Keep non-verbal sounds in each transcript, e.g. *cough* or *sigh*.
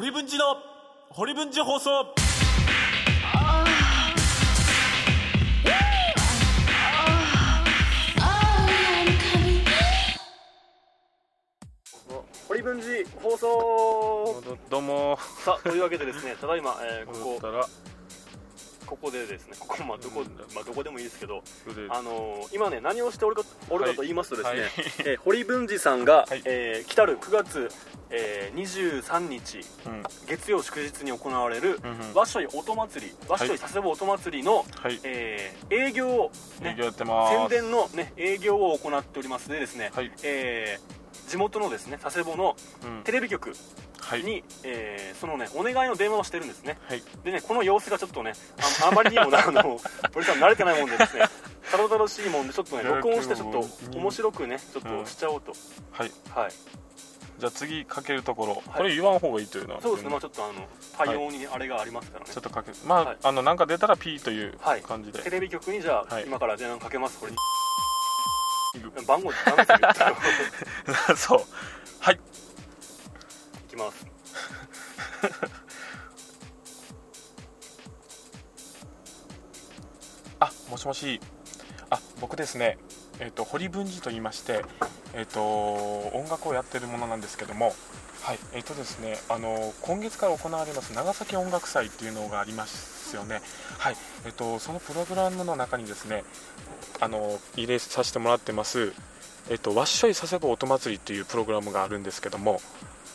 堀文治の堀文治放送。堀文寺放送。どどうも。さあというわけでですねただいま、えーここここでですねここまあどこ,、うん。まあ、どこでもいいですけど腕あのー今ね何をしておるかおるかと言いますとですね、はい。えー堀文治さんが、はい。えー来たる9月、えー23日うん。月曜祝日に行われる、うんうん。わっしょい音祭りわっしょい佐世保音祭りの、はい。えー営業を、ね営業やってます。宣伝の、ね、営業を行っておりますでですね、はい。えー地元のですね佐世保のうん。テレビ局はい。に、えーそのねお願いの電話をしてるんですね。はい。でねこの様子がちょっとねああまりにもなあの堀さん慣れてないもんでですね *laughs* たどたどしいもんでちょっとね録音してちょっと面白くねちょっうんとしちゃおうと、はい。はい。じゃあ次かけるところ、い。これ言わん方がいいというのは。そうですね。まあちょっとあの対応にあれがありますからね、ちょっとかけまあ、はい。あのなんか出たら P というはい。感じで、テレビ局にじゃあ、はい。今から電話かけますこれ。番号ダメですよ言ったら *laughs* そう。はいいきます。*laughs* あもしもし。あ僕ですね。えっ、と堀文治と言いましてえっ、と音楽をやってるものなんですけども。はい。えっ、とですねあの今月から行われます長崎音楽祭っていうのがありますよね。はい。えっ、とそのプログラムの中にですねあの入れさせてもらってます。えっ、とわっしょい佐世保音祭りっていうプログラムがあるんですけども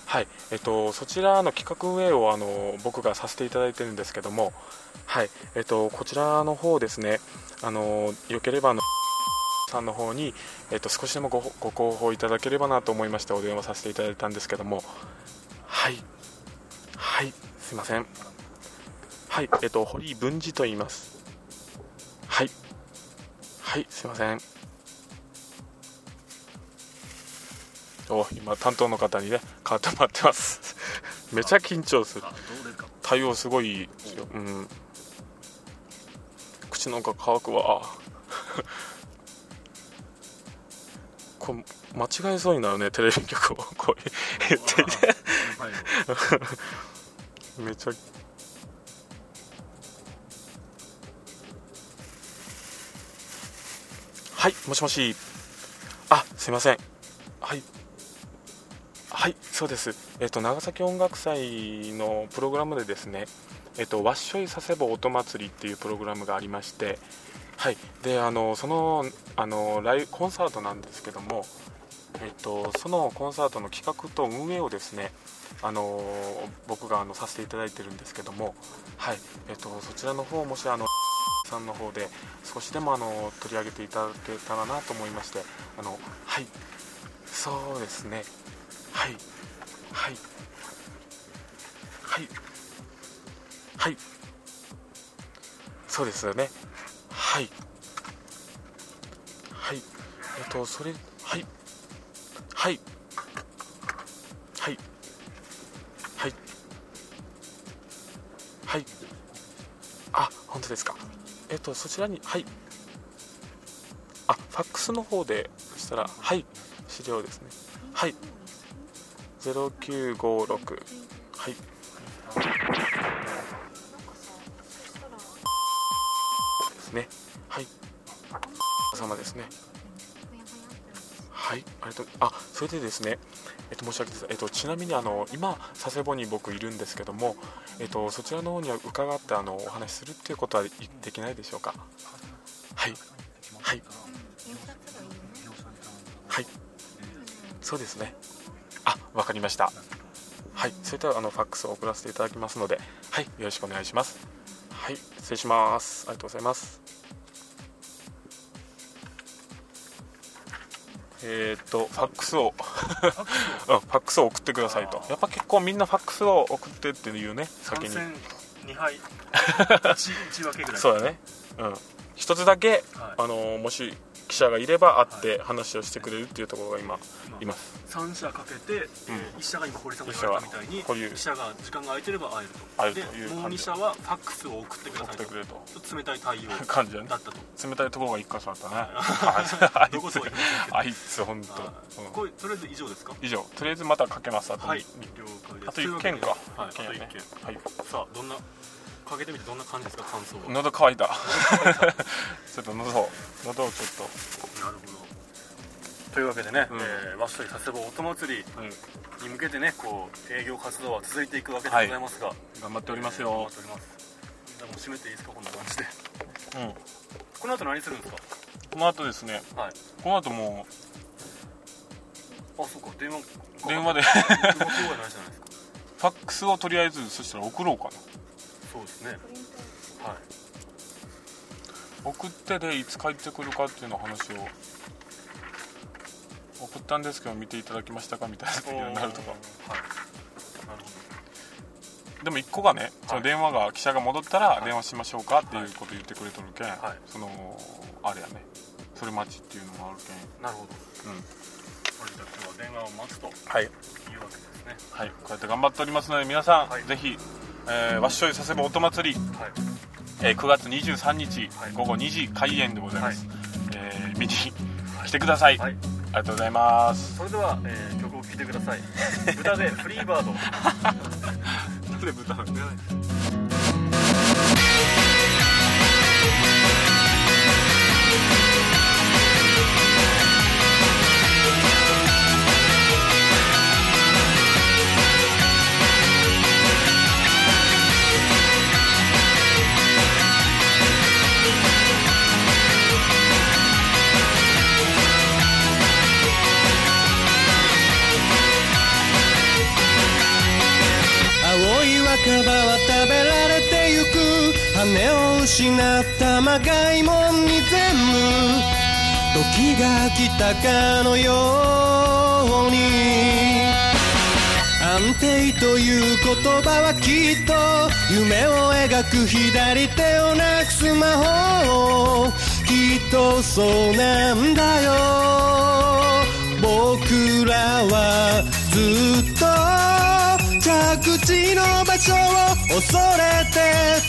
はいえっと、そちらの企画運営をあの僕がさせていただいてるんですけども、はいえっと、こちらの方ですねあのよければあのさんの方に、えっと、少しでもごご広報いただければなと思いましてお電話させていただいたんですけどもはいはいすいません。はいえっと堀文治と言います。はいはいすいません。お今担当の方にね代わってもらってます。*laughs* めちゃ緊張する。対応すごいですよ。うん。口の中乾くわ。*laughs* これ間違えそうになるねテレビ局を。こう言ってい。て *laughs* めちゃはい。もしもし。あすいません。はいはいそうです。えっ、と長崎音楽祭のプログラムでですねえっ、とわっしょい佐世保音祭りっていうプログラムがありましてはい。であのそのあのライコンサートなんですけどもえっと、そのコンサートの企画と運営をですね、あの僕があのさせていただいてるんですけども、はい。えっと、そちらの方もしあのさんの方で少しでもあの取り上げていただけたらなと思いましてあのはい。そうですね。はい。はい。はい。はい。そうですよね。はい。はい。えっとそれはい。はい。はい。はい。はい。あ本当ですか。えっとそちらにはい。あファックスの方でそしたらはい。資料ですね。はい。0956はいですねはいお様ですねはい、ありがとう。あ、それでですね、えっと申し訳ないです。えっとちなみにあの今佐世保に僕いるんですけども、えっとそちらの方には伺ってあのお話しするっていうことはでできないでしょうか？はい、はい、はい。そうですね。あ、わかりました。はい、それではあのファックスを送らせていただきますので、はい、よろしくお願いします。はい、失礼します。ありがとうございます。えーっとファックスをうんファックスを送ってくださいと。やっぱ結構みんなファックスを送ってっていうね先に。2敗 1, 1分けぐらい。そうだね。うん。一つだけ、はい。あのもし記者がいれば会って話をしてくれるっていうところが今います。3社かけて、えー、1社が今堀さんが言われたみたいに一社は保留1社が時間が空いてれば会えると。会えるとでもう2いう感じ社はファックスを送ってくださいと。送ってくれると。ちょっと冷たい対応 *laughs* 感じだったと。冷たいところが一箇所あったね。あいつ本当、はい。うん。これとりあえず以上ですか？以上。とりあえずまたかけますあとに、はい。あと1件か。はい、あと一1件。はい。さあどんなかけてみてどんな感じですか感想は？なる喉乾いた。*laughs* ちょっと喉を喉をちょっほど。というわけでね、うん。えー、ワッショイ佐世保音祭りに向けてねこう営業活動は続いていくわけでございますが、頑張っておりますえー頑張よっておりますじもう閉めていいですかこんな感じで。うん。この後何するんですか？この後ですね。はい。この後もあそうか電話う電話で。*laughs* ファックスをとりあえずそしたら送ろうかなそうですね。はい。送ってでいつ帰ってくるかっていうの話を送ったんですけど見ていただきましたかみたいな時になるとか。はい。なるほでも一個がねその電話が記者が戻ったらい。電話しましょうかっていうこと言ってくれとるけん、はい。そのあれやね。それ待ちっていうのもあるけん。どなるほど。うん。それじゃあ今日は電話を待つとはい。いうわけですね。はい。こうやって頑張っておりますので皆さん、はい。ぜひ、えー、わっしょい佐世保音祭り、はい。えー9月23日、はい。午後2時開演でございます、はえー見に来てください、はい。ありがとうございます。それでは、えー曲を聴いてください。*laughs* 歌でフリーバード。*laughs* なんで豚なんだ頭がいもんに全部時が来たかのように安定という言葉はきっと夢を描く左手をなくす魔法きっとそうなんだよ恐れて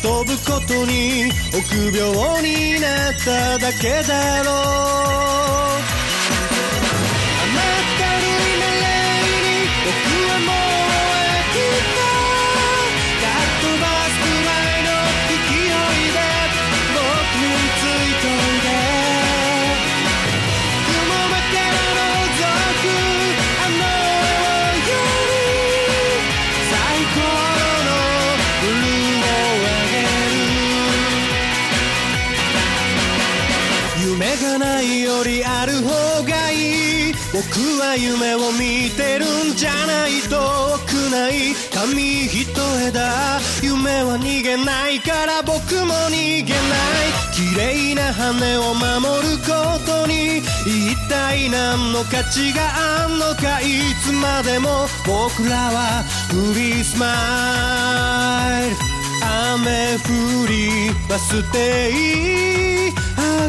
飛ぶことに臆病になっただけだろう。僕は夢を見てるんじゃない遠くない紙一枝夢は逃げないから僕も逃げない。綺麗な羽を守ることに一体何の価値があんのかいつまでも僕らはフリースマイル。雨降りバス停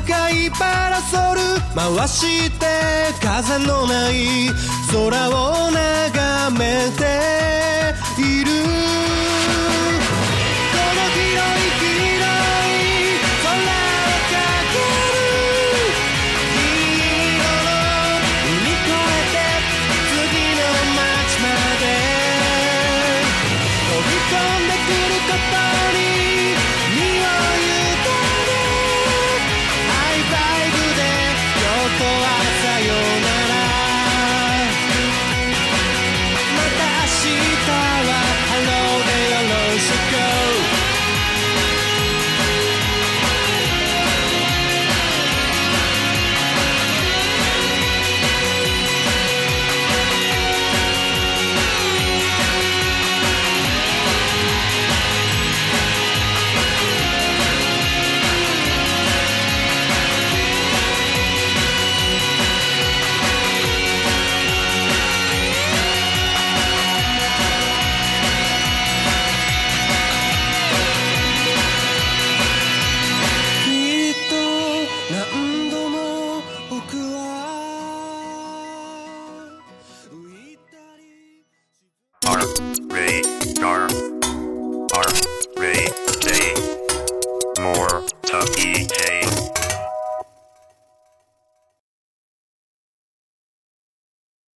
赤いパラソル。回して風のない空を眺めて。